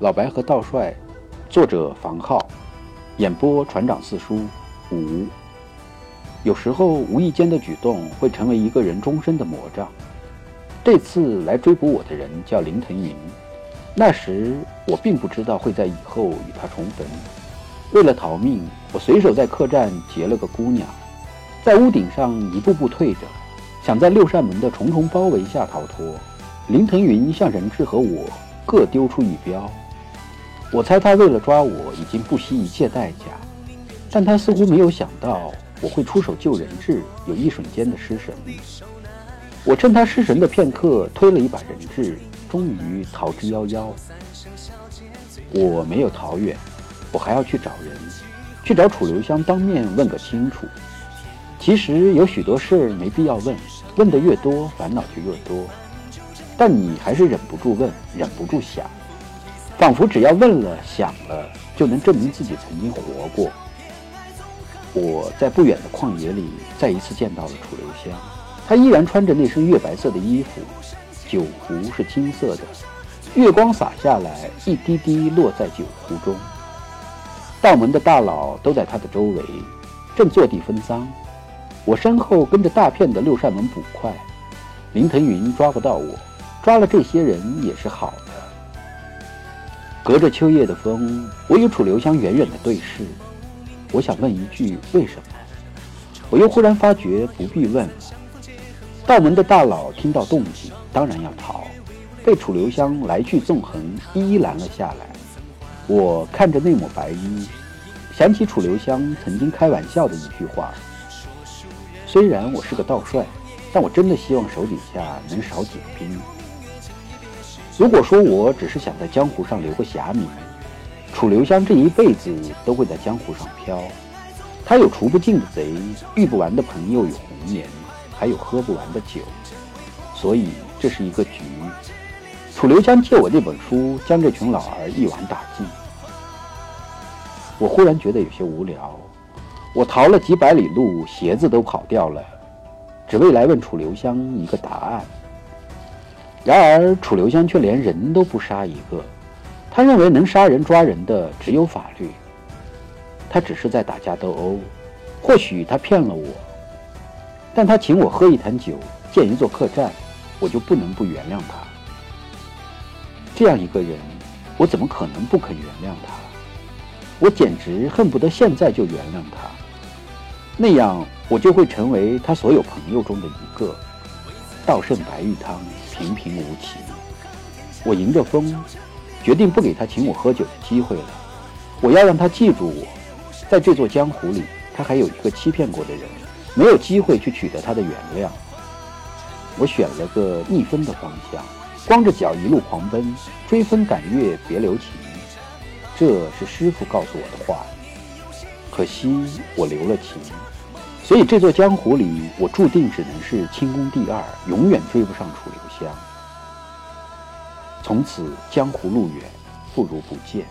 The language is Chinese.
老白和道帅，作者房浩，演播船长四叔五。有时候无意间的举动会成为一个人终身的魔障。这次来追捕我的人叫林腾云，那时我并不知道会在以后与他重逢。为了逃命，我随手在客栈劫了个姑娘，在屋顶上一步步退着，想在六扇门的重重包围下逃脱。林腾云向人质和我各丢出一镖，我猜他为了抓我已经不惜一切代价，但他似乎没有想到我会出手救人质，有一瞬间的失神。我趁他失神的片刻，推了一把人质，终于逃之夭夭。我没有逃远，我还要去找人，去找楚留香当面问个清楚。其实有许多事没必要问，问得越多，烦恼就越多。但你还是忍不住问，忍不住想，仿佛只要问了、想了，就能证明自己曾经活过。我在不远的旷野里，再一次见到了楚留香。他依然穿着那身月白色的衣服，酒壶是金色的，月光洒下来，一滴滴落在酒壶中。道门的大佬都在他的周围，正坐地分赃。我身后跟着大片的六扇门捕快，林腾云抓不到我，抓了这些人也是好的。隔着秋夜的风，我与楚留香远远的对视。我想问一句为什么，我又忽然发觉不必问了。道门的大佬听到动静，当然要逃，被楚留香来去纵横，一一拦了下来。我看着那抹白衣，想起楚留香曾经开玩笑的一句话：“虽然我是个道帅，但我真的希望手底下能少几个兵。”如果说我只是想在江湖上留个侠名，楚留香这一辈子都会在江湖上飘。他有除不尽的贼，遇不完的朋友与红颜。还有喝不完的酒，所以这是一个局。楚留香借我那本书，将这群老儿一网打尽。我忽然觉得有些无聊。我逃了几百里路，鞋子都跑掉了，只为来问楚留香一个答案。然而楚留香却连人都不杀一个，他认为能杀人抓人的只有法律。他只是在打架斗殴，或许他骗了我。但他请我喝一坛酒，建一座客栈，我就不能不原谅他。这样一个人，我怎么可能不肯原谅他？我简直恨不得现在就原谅他，那样我就会成为他所有朋友中的一个。道圣白玉汤，平平无奇。我迎着风，决定不给他请我喝酒的机会了。我要让他记住我，在这座江湖里，他还有一个欺骗过的人。没有机会去取得他的原谅。我选了个逆风的方向，光着脚一路狂奔，追风赶月别留情。这是师傅告诉我的话。可惜我留了情，所以这座江湖里，我注定只能是清宫第二，永远追不上楚留香。从此江湖路远，不如不见。